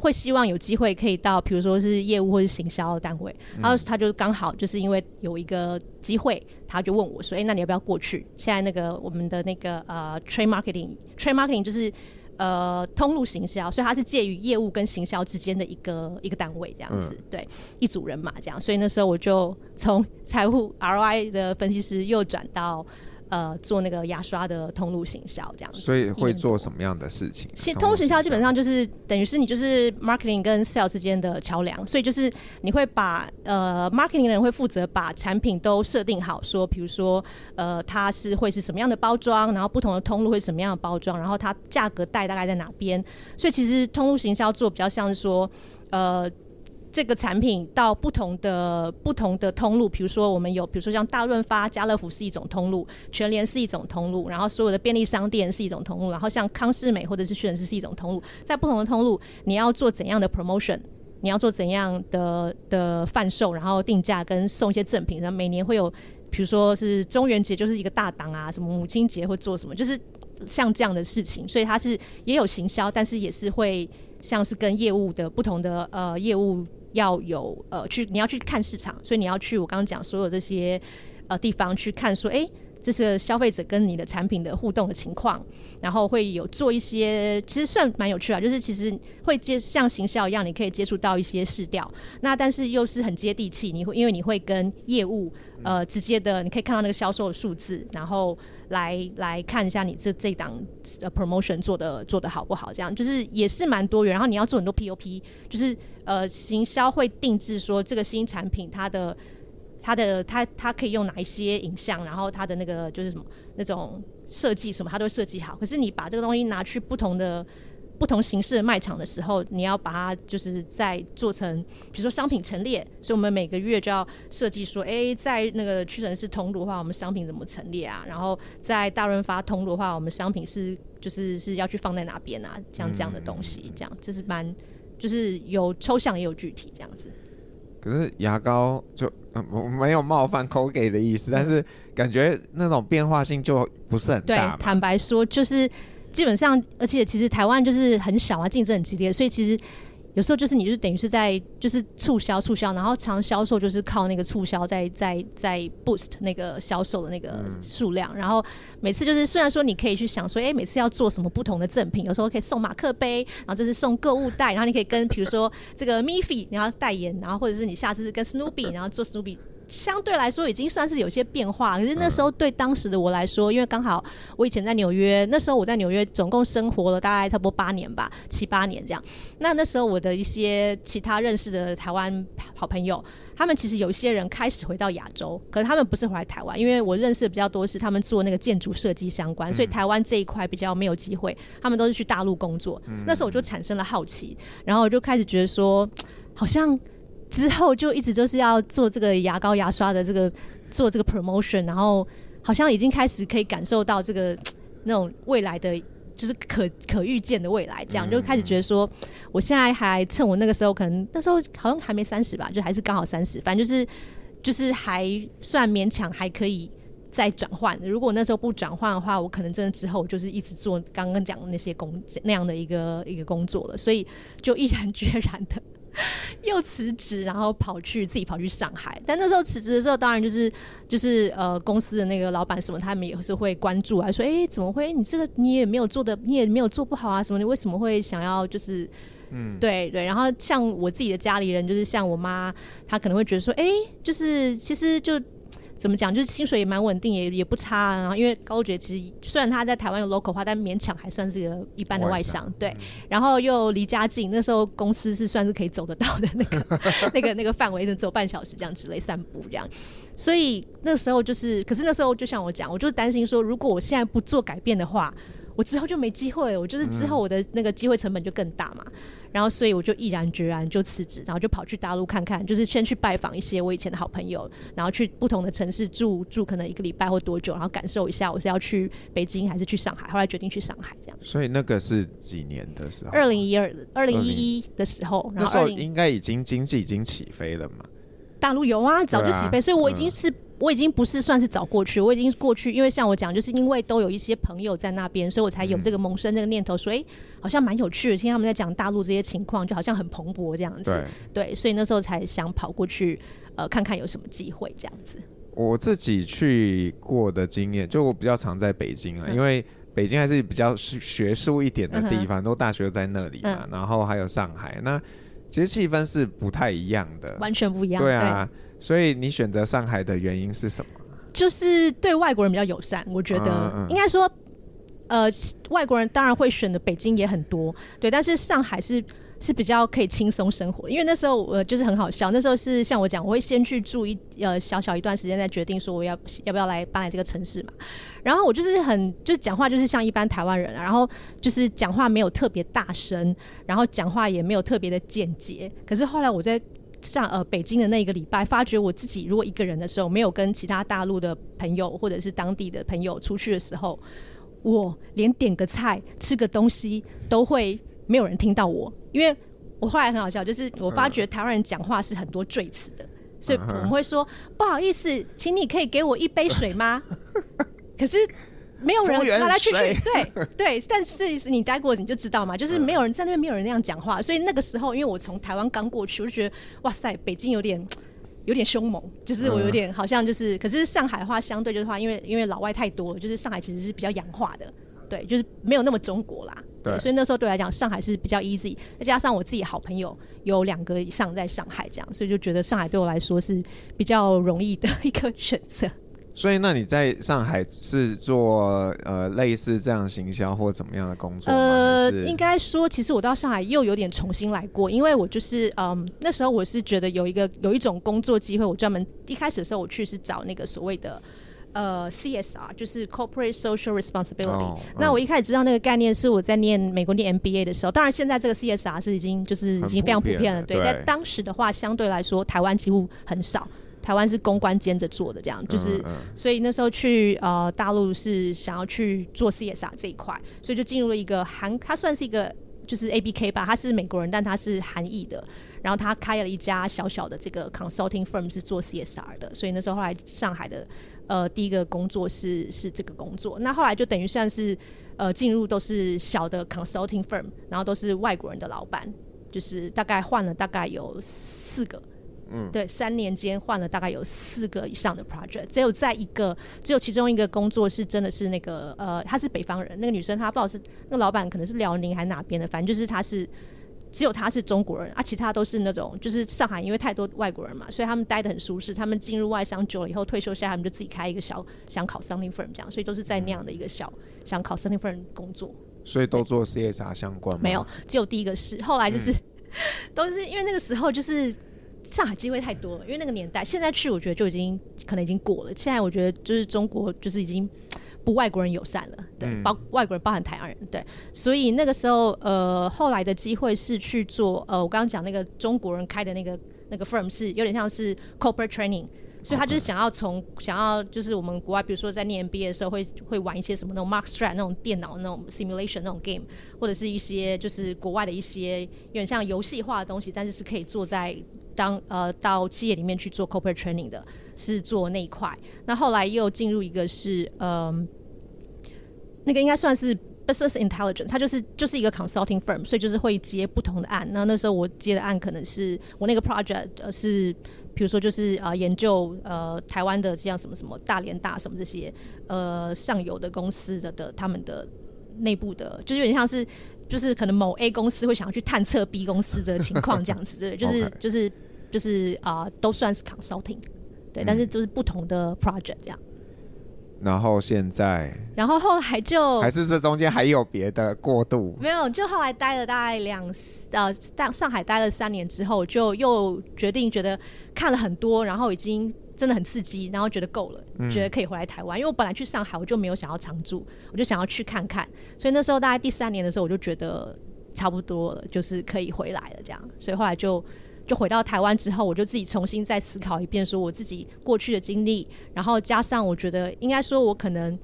会希望有机会可以到，比如说是业务或是行销的单位，然后他就刚好就是因为有一个机会，他就问我说：“哎，那你要不要过去？现在那个我们的那个呃，trade marketing，trade marketing 就是呃通路行销，所以它是介于业务跟行销之间的一个一个单位这样子，嗯、对，一组人马这样。所以那时候我就从财务 ROI 的分析师又转到。呃，做那个牙刷的通路行销这样子，所以会做什么样的事情？其实通路行销基本上就是等于是你就是 marketing 跟 sales 之间的桥梁，所以就是你会把呃 marketing 的人会负责把产品都设定好，说比如说呃它是会是什么样的包装，然后不同的通路会什么样的包装，然后它价格带大概在哪边，所以其实通路行销做比较像是说呃。这个产品到不同的不同的通路，比如说我们有，比如说像大润发、家乐福是一种通路，全联是一种通路，然后所有的便利商店是一种通路，然后像康是美或者是屈臣氏是一种通路，在不同的通路，你要做怎样的 promotion，你要做怎样的的贩售，然后定价跟送一些赠品，然后每年会有，比如说是中元节就是一个大档啊，什么母亲节会做什么，就是像这样的事情，所以它是也有行销，但是也是会像是跟业务的不同的呃业务。要有呃去，你要去看市场，所以你要去我刚刚讲所有这些呃地方去看，说哎，这是消费者跟你的产品的互动的情况，然后会有做一些，其实算蛮有趣啊，就是其实会接像行销一样，你可以接触到一些市调，那但是又是很接地气，你会因为你会跟业务呃直接的，你可以看到那个销售的数字，然后来来看一下你这这档呃 promotion 做的做的好不好，这样就是也是蛮多元，然后你要做很多 POP，就是。呃，行销会定制说这个新产品它的它的它它可以用哪一些影像，然后它的那个就是什么那种设计什么，它都会设计好。可是你把这个东西拿去不同的不同形式的卖场的时候，你要把它就是在做成，比如说商品陈列。所以我们每个月就要设计说，哎、欸，在那个屈臣氏通路的话，我们商品怎么陈列啊？然后在大润发通路的话，我们商品是就是是要去放在哪边啊？像这样的东西，这样就是蛮。就是有抽象也有具体这样子，可是牙膏就我没有冒犯 Colgate 的意思，但是感觉那种变化性就不是很大。对，坦白说，就是基本上，而且其实台湾就是很小啊，竞争很激烈，所以其实。有时候就是你就等于是在就是促销促销，然后常销售就是靠那个促销在在在 boost 那个销售的那个数量，然后每次就是虽然说你可以去想说，哎，每次要做什么不同的赠品，有时候可以送马克杯，然后这是送购物袋，然后你可以跟比如说这个 Miffy 你要代言，然后或者是你下次跟 Snoopy 然后做 Snoopy 相对来说已经算是有些变化。可是那时候对当时的我来说，因为刚好我以前在纽约，那时候我在纽约总共生活了大概差不多八年吧，七八年这样。那那时候我的一些其他认识的台湾好朋友。他们其实有一些人开始回到亚洲，可是他们不是回来台湾，因为我认识的比较多是他们做那个建筑设计相关，所以台湾这一块比较没有机会，他们都是去大陆工作。那时候我就产生了好奇，然后我就开始觉得说，好像之后就一直都是要做这个牙膏牙刷的这个做这个 promotion，然后好像已经开始可以感受到这个 那种未来的。就是可可预见的未来，这样就开始觉得说，我现在还趁我那个时候，可能那时候好像还没三十吧，就还是刚好三十，反正就是就是还算勉强还可以再转换。如果那时候不转换的话，我可能真的之后就是一直做刚刚讲的那些工那样的一个一个工作了，所以就毅然决然的。又辞职，然后跑去自己跑去上海。但那时候辞职的时候，当然就是就是呃，公司的那个老板什么，他们也是会关注啊，说哎，怎么会？你这个你也没有做的，你也没有做不好啊，什么？你为什么会想要就是嗯，对对。然后像我自己的家里人，就是像我妈，她可能会觉得说，哎，就是其实就。怎么讲？就是薪水也蛮稳定，也也不差啊。然后因为高觉其实虽然他在台湾有 local 化，但勉强还算是一个一般的外商。对，然后又离家近，那时候公司是算是可以走得到的那个 那个那个范围，能走半小时这样之类散步这样。所以那时候就是，可是那时候就像我讲，我就担心说，如果我现在不做改变的话，我之后就没机会了。我就是之后我的那个机会成本就更大嘛。然后，所以我就毅然决然就辞职，然后就跑去大陆看看，就是先去拜访一些我以前的好朋友，然后去不同的城市住住，可能一个礼拜或多久，然后感受一下我是要去北京还是去上海。后来决定去上海，这样。所以那个是几年的时候？二零一二、二零一一的时候，然后那时候应该已经经济已经起飞了嘛？大陆有啊，早就起飞，啊、所以我已经是。我已经不是算是早过去，我已经过去，因为像我讲，就是因为都有一些朋友在那边，所以我才有这个萌生这个念头，说，哎、欸，好像蛮有趣的，听他们在讲大陆这些情况，就好像很蓬勃这样子。对，对，所以那时候才想跑过去，呃，看看有什么机会这样子。我自己去过的经验，就我比较常在北京啊，嗯、因为北京还是比较学术一点的地方，嗯、都大学都在那里嘛，嗯、然后还有上海，那其实气氛是不太一样的，完全不一样。对啊。对所以你选择上海的原因是什么？就是对外国人比较友善，我觉得应该说，呃，外国人当然会选的北京也很多，对，但是上海是是比较可以轻松生活，因为那时候我、呃、就是很好笑，那时候是像我讲，我会先去住一呃小小一段时间，再决定说我要要不要来搬来这个城市嘛。然后我就是很就讲话就是像一般台湾人，然后就是讲话没有特别大声，然后讲话也没有特别的简洁。可是后来我在像呃北京的那一个礼拜，发觉我自己如果一个人的时候，没有跟其他大陆的朋友或者是当地的朋友出去的时候，我连点个菜、吃个东西都会没有人听到我，因为我后来很好笑，就是我发觉台湾人讲话是很多赘词的，所以我们会说不好意思，请你可以给我一杯水吗？可是。没有人来来去去，对 对，但是你待过你就知道嘛，就是没有人在那边，没有人那样讲话，所以那个时候，因为我从台湾刚过去，我就觉得哇塞，北京有点有点凶猛，就是我有点好像就是，可是上海话相对就是话，因为因为老外太多了，就是上海其实是比较洋化的，对，就是没有那么中国啦，对，所以那时候对我来讲，上海是比较 easy，再加上我自己好朋友有两个以上在上海这样，所以就觉得上海对我来说是比较容易的一个选择。所以，那你在上海是做呃类似这样行销或怎么样的工作吗？呃，应该说，其实我到上海又有点重新来过，因为我就是嗯，那时候我是觉得有一个有一种工作机会，我专门一开始的时候我去是找那个所谓的呃 CSR，就是 Corporate Social Responsibility。那我一开始知道那个概念是我在念美国念 MBA 的时候，当然现在这个 CSR 是已经就是已经非常普遍了，对。但当时的话，相对来说，台湾几乎很少。台湾是公关兼着做的，这样就是，所以那时候去呃大陆是想要去做 CSR 这一块，所以就进入了一个韩，他算是一个就是 ABK 吧，他是美国人，但他是韩裔的，然后他开了一家小小的这个 consulting firm 是做 CSR 的，所以那时候后来上海的呃第一个工作是是这个工作，那后来就等于算是呃进入都是小的 consulting firm，然后都是外国人的老板，就是大概换了大概有四个。嗯，对，三年间换了大概有四个以上的 project，只有在一个，只有其中一个工作是真的是那个，呃，她是北方人，那个女生她不知道是那个老板可能是辽宁还是哪边的，反正就是她是只有他是中国人啊，其他都是那种就是上海因为太多外国人嘛，所以他们待的很舒适。他们进入外商久了以后退休下来，他们就自己开一个小想考 consulting firm 这样，所以都是在那样的一个小想考 consulting firm 工作。所以都做 CSR 相关吗？没有，只有第一个是，后来就是、嗯、都是因为那个时候就是上海机会太多了，因为那个年代，现在去我觉得就已经可能已经过了。现在我觉得就是中国就是已经。不外国人友善了，对，包外国人包含台湾人，对，所以那个时候，呃，后来的机会是去做，呃，我刚刚讲那个中国人开的那个那个 firm 是有点像是 corporate training，所以他就是想要从想要就是我们国外，比如说在念 MBA 的时候会会玩一些什么那种 Mousetrap 那种电脑那种 simulation 那种 game，或者是一些就是国外的一些有点像游戏化的东西，但是是可以做在当呃到企业里面去做 corporate training 的，是做那一块。那后来又进入一个是嗯。呃那个应该算是 business intelligence，它就是就是一个 consulting firm，所以就是会接不同的案。那那时候我接的案可能是我那个 project 呃是，比如说就是呃研究呃台湾的像什么什么大连大什么这些呃上游的公司的的他们的内部的，就是有点像是就是可能某 A 公司会想要去探测 B 公司的情况这样子，对，就是 就是就是啊、呃、都算是 consulting，对，但是就是不同的 project 这样。然后现在，然后后来就还是这中间还有别的过渡？没有，就后来待了大概两呃，在上海待了三年之后，就又决定觉得看了很多，然后已经真的很刺激，然后觉得够了，嗯、觉得可以回来台湾。因为我本来去上海我就没有想要常住，我就想要去看看。所以那时候大概第三年的时候，我就觉得差不多了，就是可以回来了这样。所以后来就。就回到台湾之后，我就自己重新再思考一遍，说我自己过去的经历，然后加上我觉得应该说，我可能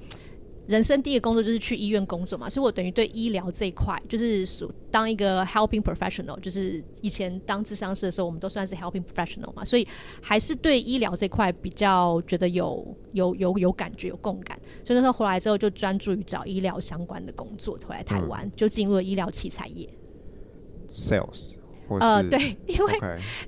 人生第一个工作就是去医院工作嘛，所以我等于对医疗这一块，就是属当一个 helping professional，就是以前当智商师的时候，我们都算是 helping professional 嘛，所以还是对医疗这块比较觉得有有有有感觉、有共感，所以那时候回来之后就专注于找医疗相关的工作，回来台湾、嗯、就进入了医疗器材业，sales。呃，对，因为、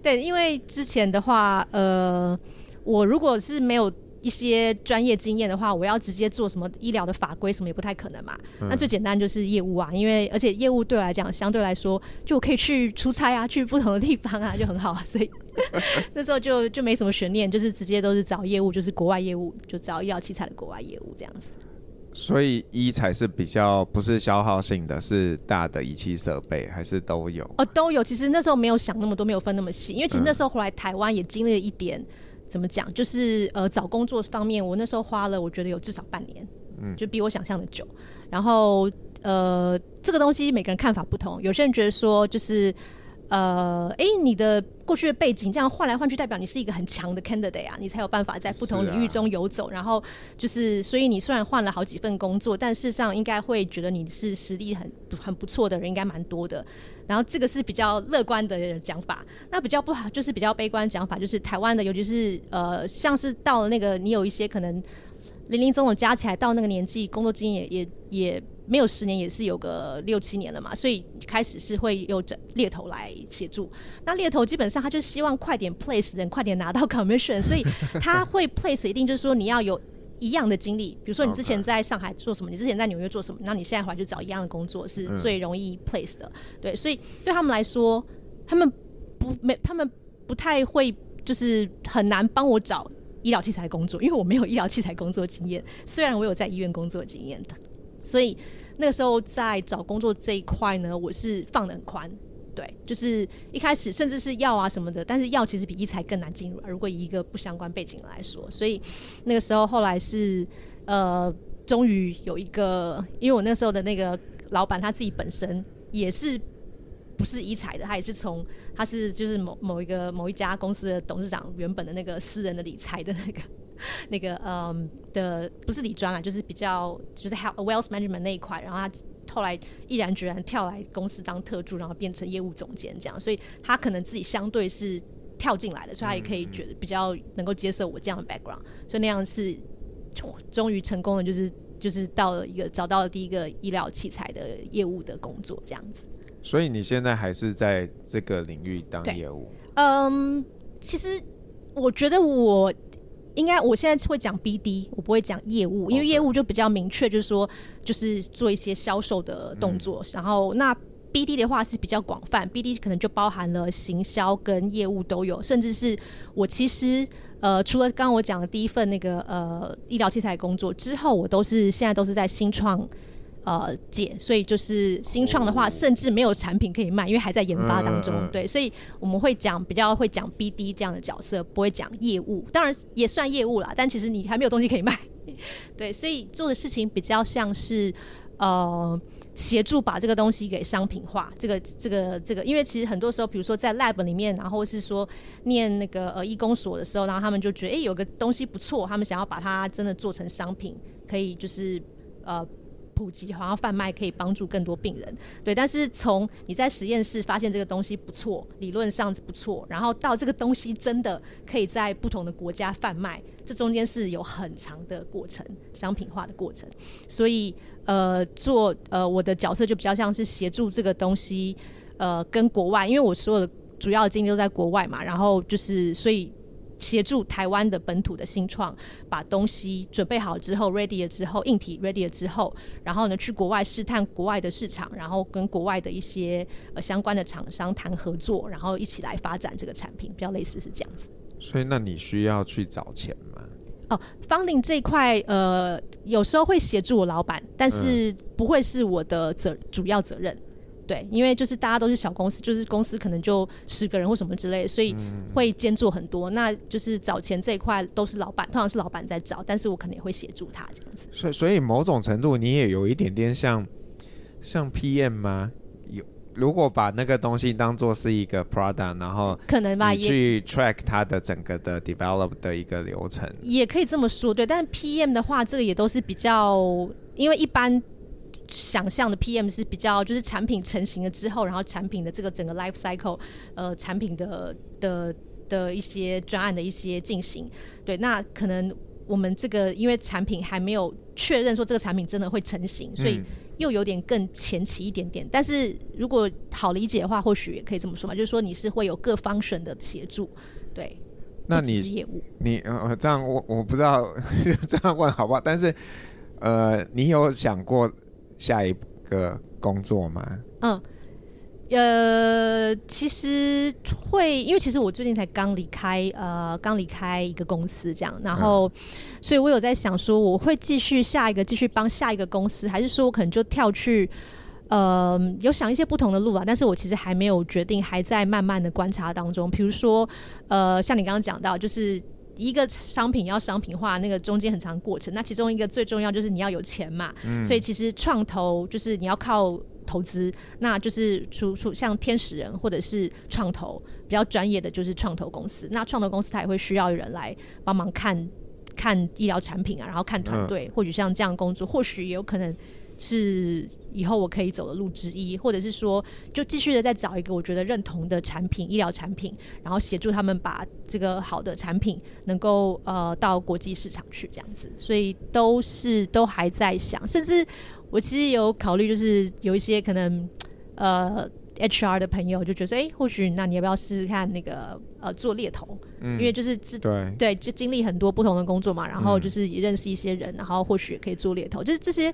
对，因为之前的话，呃，我如果是没有一些专业经验的话，我要直接做什么医疗的法规什么也不太可能嘛。嗯、那最简单就是业务啊，因为而且业务对我来讲相对来说，就我可以去出差啊，去不同的地方啊，就很好啊。所以 那时候就就没什么悬念，就是直接都是找业务，就是国外业务，就找医疗器材的国外业务这样子。所以一才是比较不是消耗性的，是大的仪器设备，还是都有？哦，都有。其实那时候没有想那么多，没有分那么细，因为其实那时候回来台湾也经历了一点，嗯、怎么讲？就是呃找工作方面，我那时候花了我觉得有至少半年，嗯，就比我想象的久。然后呃这个东西每个人看法不同，有些人觉得说就是。呃，哎，你的过去的背景这样换来换去，代表你是一个很强的 candidate 啊，你才有办法在不同领域中游走。然后就是，所以你虽然换了好几份工作，但事实上应该会觉得你是实力很很不错的人，应该蛮多的。然后这个是比较乐观的讲法。那比较不好，就是比较悲观讲法，就是台湾的，尤其是呃，像是到了那个你有一些可能零零总总加起来到那个年纪，工作经验也也也。没有十年也是有个六七年了嘛，所以开始是会有这猎头来协助。那猎头基本上他就希望快点 place 人，快点拿到 commission，所以他会 place 一定就是说你要有一样的经历，比如说你之前在上海做什么，你之前在纽约做什么，那你现在回来就找一样的工作是最容易 place 的。对，所以对他们来说，他们不没他们不太会就是很难帮我找医疗器材工作，因为我没有医疗器材工作经验，虽然我有在医院工作经验的。所以那个时候在找工作这一块呢，我是放得很宽，对，就是一开始甚至是药啊什么的，但是药其实比医材更难进入，如果以一个不相关背景来说，所以那个时候后来是呃，终于有一个，因为我那时候的那个老板他自己本身也是不是医材的，他也是从他是就是某某一个某一家公司的董事长原本的那个私人的理财的那个。那个嗯的不是理专啊，就是比较就是 health wealth management 那一块，然后他后来毅然决然跳来公司当特助，然后变成业务总监这样，所以他可能自己相对是跳进来的，所以他也可以觉得比较能够接受我这样的 background，所以那样是终于成功了，就是就是到了一个找到了第一个医疗器材的业务的工作这样子。所以你现在还是在这个领域当业务？嗯，其实我觉得我。应该我现在会讲 BD，我不会讲业务，因为业务就比较明确，就是说就是做一些销售的动作。嗯、然后那 BD 的话是比较广泛，BD 可能就包含了行销跟业务都有，甚至是我其实呃除了刚刚我讲的第一份那个呃医疗器材工作之后，我都是现在都是在新创。呃，解，所以就是新创的话，甚至没有产品可以卖，因为还在研发当中。嗯、对，所以我们会讲比较会讲 BD 这样的角色，不会讲业务，当然也算业务啦，但其实你还没有东西可以卖。对，所以做的事情比较像是呃协助把这个东西给商品化。这个这个这个，因为其实很多时候，比如说在 lab 里面，然后是说念那个呃医工所的时候，然后他们就觉得哎、欸、有个东西不错，他们想要把它真的做成商品，可以就是呃。普及好像贩卖可以帮助更多病人，对。但是从你在实验室发现这个东西不错，理论上不错，然后到这个东西真的可以在不同的国家贩卖，这中间是有很长的过程，商品化的过程。所以呃，做呃我的角色就比较像是协助这个东西呃跟国外，因为我所有的主要的精力都在国外嘛，然后就是所以。协助台湾的本土的新创，把东西准备好之后，ready 了之后，硬体 ready 了之后，然后呢，去国外试探国外的市场，然后跟国外的一些呃相关的厂商谈合作，然后一起来发展这个产品，比较类似是这样子。所以，那你需要去找钱吗？哦，funding 这块，呃，有时候会协助我老板，但是不会是我的责主要责任。对，因为就是大家都是小公司，就是公司可能就十个人或什么之类的，所以会兼做很多。嗯、那就是找钱这一块都是老板，通常是老板在找，但是我可能也会协助他这样子。所以，所以某种程度你也有一点点像像 PM 吗？有，如果把那个东西当做是一个 product，然后可能吧，去 track 它的整个的 develop 的一个流程，也可以这么说。对，但 PM 的话，这个也都是比较，因为一般。想象的 PM 是比较，就是产品成型了之后，然后产品的这个整个 life cycle，呃，产品的的的一些专案的一些进行。对，那可能我们这个因为产品还没有确认说这个产品真的会成型，所以又有点更前期一点点。嗯、但是如果好理解的话，或许也可以这么说嘛，就是说你是会有各 function 的协助。对，那你你呃这样我我不知道 这样问好不好？但是呃，你有想过？下一个工作吗？嗯，呃，其实会，因为其实我最近才刚离开，呃，刚离开一个公司这样，然后，嗯、所以我有在想说，我会继续下一个，继续帮下一个公司，还是说我可能就跳去，呃，有想一些不同的路啊，但是我其实还没有决定，还在慢慢的观察当中。比如说，呃，像你刚刚讲到，就是。一个商品要商品化，那个中间很长过程。那其中一个最重要就是你要有钱嘛，嗯、所以其实创投就是你要靠投资，那就是出出像天使人或者是创投比较专业的就是创投公司。那创投公司它也会需要人来帮忙看看医疗产品啊，然后看团队，嗯、或许像这样工作，或许也有可能。是以后我可以走的路之一，或者是说，就继续的再找一个我觉得认同的产品，医疗产品，然后协助他们把这个好的产品能够呃到国际市场去这样子，所以都是都还在想，甚至我其实有考虑，就是有一些可能呃 HR 的朋友就觉得说，哎、欸，或许那你要不要试试看那个呃做猎头，嗯、因为就是对。对，就经历很多不同的工作嘛，然后就是也认识一些人，然后或许也可以做猎头，就是这些。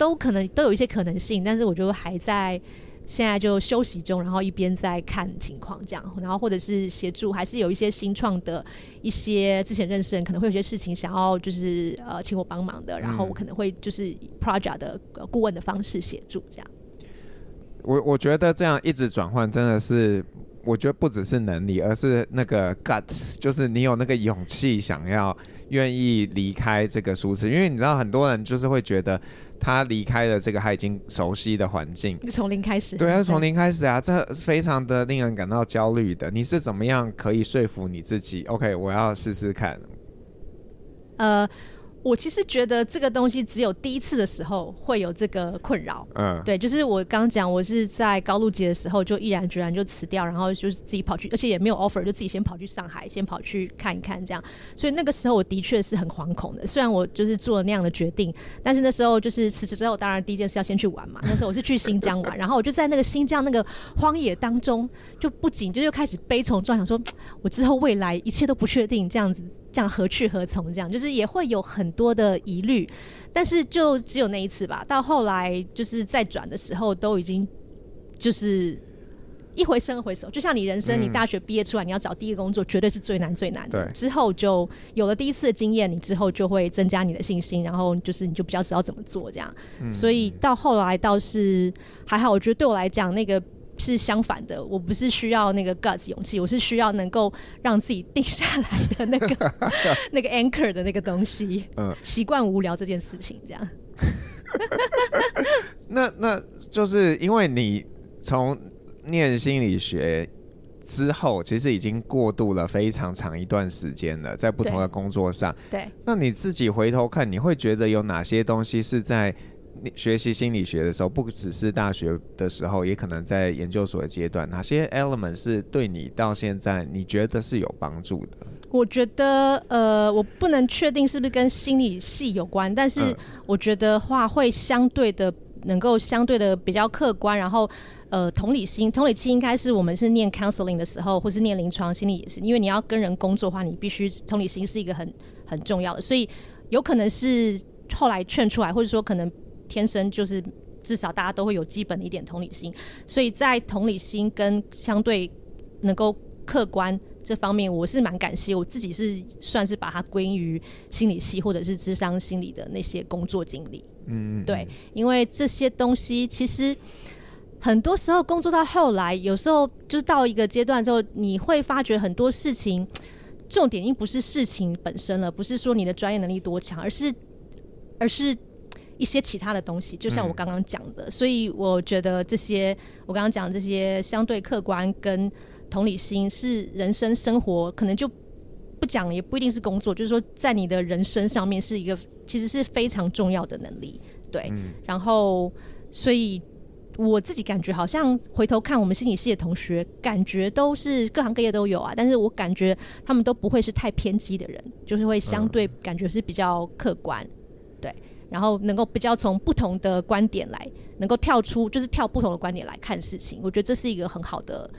都可能都有一些可能性，但是我觉得还在现在就休息中，然后一边在看情况这样，然后或者是协助，还是有一些新创的一些之前认识人可能会有些事情想要就是呃请我帮忙的，然后我可能会就是以 project 的顾问的方式协助这样。我我觉得这样一直转换真的是，我觉得不只是能力，而是那个 gut，就是你有那个勇气想要愿意离开这个舒适，因为你知道很多人就是会觉得。他离开了这个他已经熟悉的环境，从零开始。对啊，从零开始啊，这非常的令人感到焦虑的。你是怎么样可以说服你自己？OK，我要试试看。呃。我其实觉得这个东西只有第一次的时候会有这个困扰，嗯，对，就是我刚刚讲，我是在高露洁的时候就毅然决然就辞掉，然后就是自己跑去，而且也没有 offer，就自己先跑去上海，先跑去看一看这样。所以那个时候我的确是很惶恐的，虽然我就是做了那样的决定，但是那时候就是辞职之后，当然第一件事要先去玩嘛。那时候我是去新疆玩，然后我就在那个新疆那个荒野当中，就不仅就又开始悲从中，想说我之后未来一切都不确定，这样子。这样何去何从？这样就是也会有很多的疑虑，但是就只有那一次吧。到后来就是在转的时候，都已经就是。一回生二回熟，就像你人生，你大学毕业出来，你要找第一个工作，绝对是最难最难的。对，之后就有了第一次的经验，你之后就会增加你的信心，然后就是你就比较知道怎么做这样。嗯、所以到后来倒是还好，我觉得对我来讲，那个是相反的。我不是需要那个 guts 勇气，我是需要能够让自己定下来的那个 那个 anchor 的那个东西。嗯，习惯无聊这件事情，这样。那那就是因为你从。念心理学之后，其实已经过渡了非常长一段时间了，在不同的工作上。对。那你自己回头看，你会觉得有哪些东西是在学习心理学的时候，不只是大学的时候，也可能在研究所的阶段，哪些 element 是对你到现在你觉得是有帮助的？我觉得，呃，我不能确定是不是跟心理系有关，但是我觉得话会相对的能够相对的比较客观，然后。呃，同理心，同理心应该是我们是念 counseling 的时候，或是念临床心理也是，因为你要跟人工作的话，你必须同理心是一个很很重要的，所以有可能是后来劝出来，或者说可能天生就是至少大家都会有基本的一点同理心，所以在同理心跟相对能够客观这方面，我是蛮感谢，我自己是算是把它归因于心理系或者是智商心理的那些工作经历，嗯，对，因为这些东西其实。很多时候工作到后来，有时候就是到一个阶段之后，你会发觉很多事情重点已经不是事情本身了，不是说你的专业能力多强，而是而是一些其他的东西。就像我刚刚讲的，嗯，所以我觉得这些我刚刚讲这些相对客观跟同理心是人生生活可能就不讲，也不一定是工作，就是说在你的人生上面是一个其实是非常重要的能力。对，嗯，然后所以。我自己感觉好像回头看我们心理系的同学，感觉都是各行各业都有啊，但是我感觉他们都不会是太偏激的人，就是会相对感觉是比较客观，对，然后能够比较从不同的观点来，能够跳出就是跳不同的观点来看事情，我觉得这是一个很好的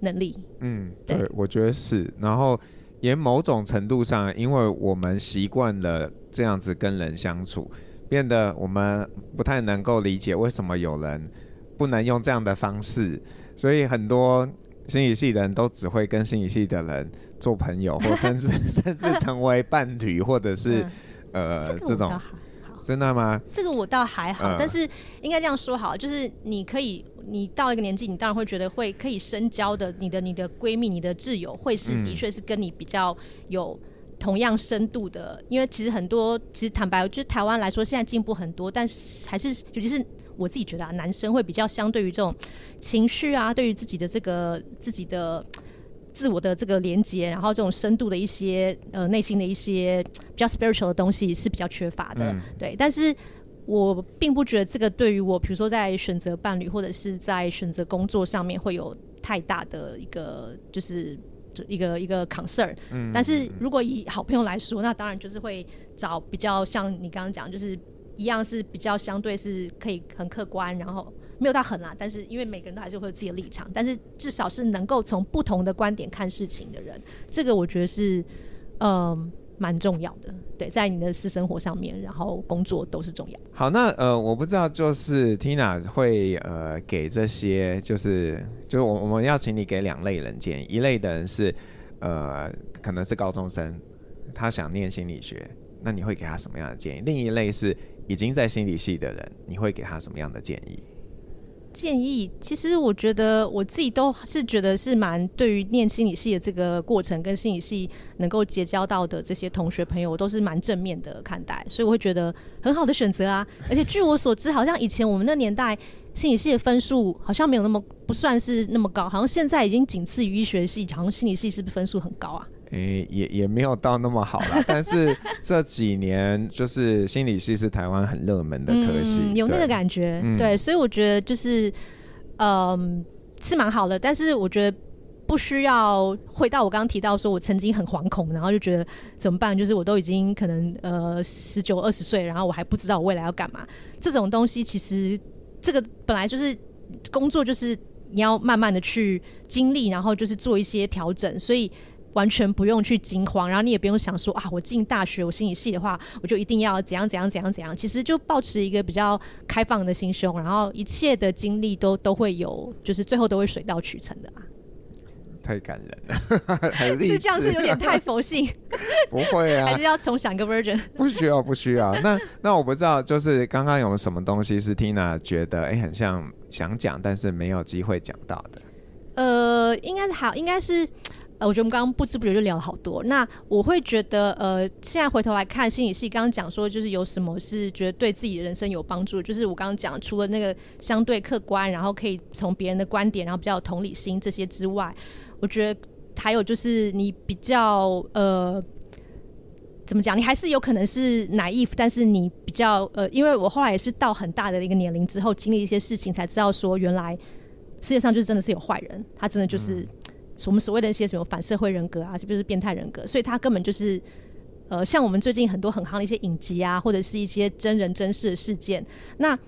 能力。嗯，对，对，我觉得是。然后也某种程度上，因为我们习惯了这样子跟人相处，变得我们不太能够理解为什么有人。不能用这样的方式，所以很多心理系的人都只会跟心理系的人做朋友，或甚至甚至成为伴侣，或者是、嗯、呃这种。真的吗？这个我倒还好，嗯、但是应该这样说好，就是你可以，你到一个年纪，你当然会觉得会可以深交的，你的你的闺蜜、你的挚友，会是的确是跟你比较有同样深度的，嗯、因为其实很多，其实坦白，就是台湾来说，现在进步很多，但是还是尤其是。我自己觉得啊，男生会比较相对于这种情绪啊，对于自己的这个自己的自我的这个连接，然后这种深度的一些呃内心的一些比较 spiritual 的东西是比较缺乏的。嗯、对，但是我并不觉得这个对于我，比如说在选择伴侣或者是在选择工作上面会有太大的一个就是一个一个 concern。嗯。但是如果以好朋友来说，那当然就是会找比较像你刚刚讲，就是。一样是比较相对是可以很客观，然后没有到很啦，但是因为每个人都还是会有自己的立场，但是至少是能够从不同的观点看事情的人，这个我觉得是嗯蛮重要的。对，在你的私生活上面，然后工作都是重要。好，那呃我不知道就是 Tina 会呃给这些就是就是我我们要请你给两类人建议，一类的人是呃可能是高中生，他想念心理学，那你会给他什么样的建议？另一类是。已经在心理系的人，你会给他什么样的建议？建议其实我觉得我自己都是觉得是蛮对于念心理系的这个过程，跟心理系能够结交到的这些同学朋友，我都是蛮正面的看待，所以我会觉得很好的选择啊。而且据我所知，好像以前我们那年代心理系的分数好像没有那么不算是那么高，好像现在已经仅次于医学系，好像心理系是不是分数很高啊？诶、欸，也也没有到那么好啦。但是这几年就是心理系是台湾很热门的科系，嗯，有那个感觉，嗯，对，所以我觉得就是，嗯，是蛮好的。但是我觉得不需要回到我刚刚提到说，我曾经很惶恐，然后就觉得怎么办？就是我都已经可能呃十九二十岁，然后我还不知道我未来要干嘛。这种东西其实这个本来就是工作，就是你要慢慢的去经历，然后就是做一些调整，所以。完全不用去惊慌，然后你也不用想说啊，我进大学我心理系的话，我就一定要怎样怎样怎样怎样。其实就保持一个比较开放的心胸，然后一切的经历都都会有，就是最后都会水到渠成的啦。太感人了，是这样，是有点太佛性。不会啊，还是要重想一个 version。不需要，不需要。那那我不知道，就是刚刚有什么东西是 Tina 觉得哎、欸，很像想讲，但是没有机会讲到的。呃，应该是好，应该是呃，我觉得我们刚刚不知不觉就聊了好多。那我会觉得，呃，现在回头来看心理系，刚刚讲说就是有什么是觉得对自己的人生有帮助，就是我刚刚讲除了那个相对客观，然后可以从别人的观点，然后比较有同理心这些之外。我觉得还有就是你比较呃，怎么讲？你还是有可能是 naive，但是你比较呃，因为我后来也是到很大的一个年龄之后，经历一些事情，才知道说原来世界上就是真的是有坏人，他真的就是我们所谓的一些什么反社会人格啊，是不是变态人格？所以他根本就是呃，像我们最近很多很夯的一些影集啊，或者是一些真人真事的事件，那。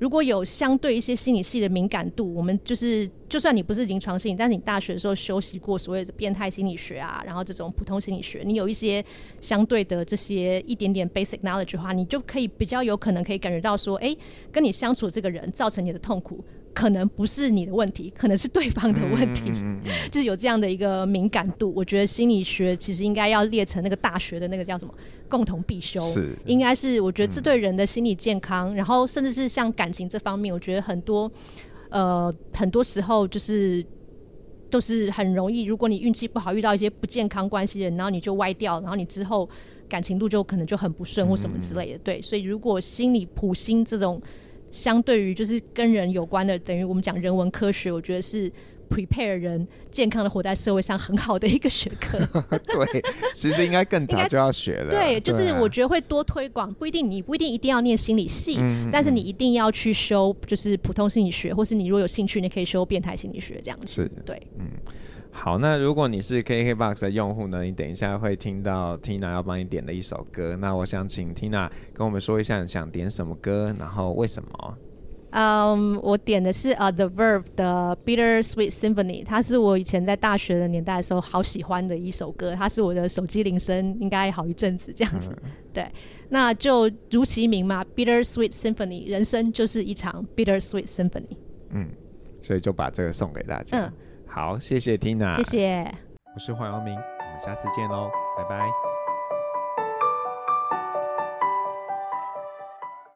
如果有相对一些心理系的敏感度，我们就是，就算你不是临床心理，但是你大学的时候修习过所谓的变态心理学啊，然后这种普通心理学，你有一些相对的这些一点点 basic knowledge 的话，你就可以比较有可能可以感觉到说，哎、跟你相处这个人造成你的痛苦。可能不是你的问题，可能是对方的问题，嗯嗯嗯、就是有这样的一个敏感度。我觉得心理学其实应该要列成那个大学的那个叫什么共同必修，是应该是我觉得这对人的心理健康，嗯、然后甚至是像感情这方面，我觉得很多呃很多时候就是都是很容易，如果你运气不好遇到一些不健康关系的人，然后你就歪掉，然后你之后感情路就可能就很不顺或什么之类的。嗯、对，所以如果心理普心这种。相对于就是跟人有关的，等于我们讲人文科学，我觉得是 prepare 人健康的活在社会上很好的一个学科。对，其实应该更早就要学了。对，就是我觉得会多推广，不一定你不一定一定要念心理系，嗯、但是你一定要去修，就是普通心理学，或是你如果有兴趣，你可以修变态心理学这样子。是，对，嗯。好，那如果你是 KKBOX 的用户呢？你等一下会听到 Tina 要帮你点的一首歌。那我想请 Tina 跟我们说一下，你想点什么歌，然后为什么？嗯，um, 我点的是呃、uh, The Verve 的 Bitter Sweet Symphony，它是我以前在大学的年代的时候好喜欢的一首歌，它是我的手机铃声，应该好一阵子这样子。嗯、对，那就如其名嘛，Bitter Sweet Symphony，人生就是一场 Bitter Sweet Symphony。嗯，所以就把这个送给大家。嗯好，谢谢 Tina，谢谢，我是黄耀明，我们下次见喽，拜拜。